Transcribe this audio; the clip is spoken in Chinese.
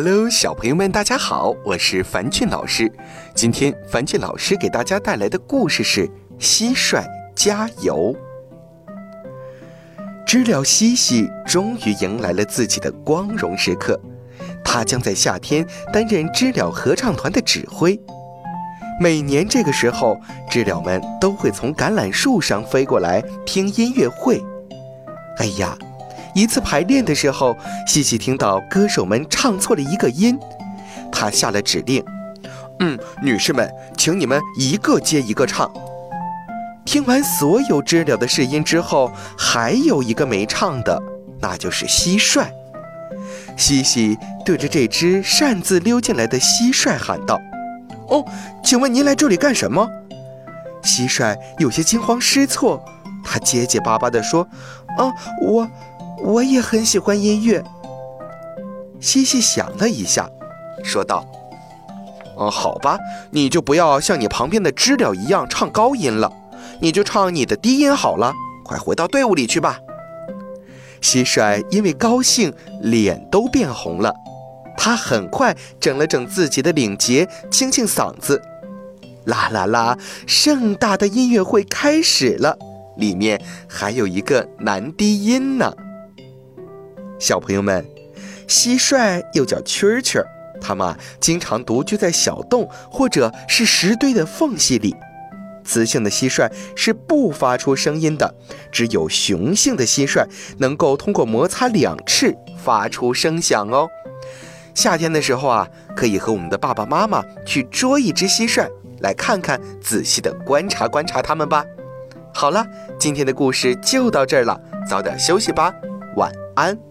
Hello，小朋友们，大家好，我是樊俊老师。今天樊俊老师给大家带来的故事是《蟋蟀加油》。知了西西终于迎来了自己的光荣时刻，他将在夏天担任知了合唱团的指挥。每年这个时候，知了们都会从橄榄树上飞过来听音乐会。哎呀！一次排练的时候，西西听到歌手们唱错了一个音，他下了指令：“嗯，女士们，请你们一个接一个唱。”听完所有知了的试音之后，还有一个没唱的，那就是蟋蟀。西西对着这只擅自溜进来的蟋蟀喊道：“哦，请问您来这里干什么？”蟋蟀有些惊慌失措，他结结巴巴地说：“啊，我……”我也很喜欢音乐。西西想了一下，说道：“哦，好吧，你就不要像你旁边的知了一样唱高音了，你就唱你的低音好了。快回到队伍里去吧。”蟋蟀因为高兴，脸都变红了。他很快整了整自己的领结，清清嗓子。啦啦啦！盛大的音乐会开始了，里面还有一个男低音呢。小朋友们，蟋蟀又叫蛐蛐儿，它们经常独居在小洞或者是石堆的缝隙里。雌性的蟋蟀是不发出声音的，只有雄性的蟋蟀能够通过摩擦两翅发出声响哦。夏天的时候啊，可以和我们的爸爸妈妈去捉一只蟋蟀，来看看，仔细的观察观察它们吧。好了，今天的故事就到这儿了，早点休息吧，晚安。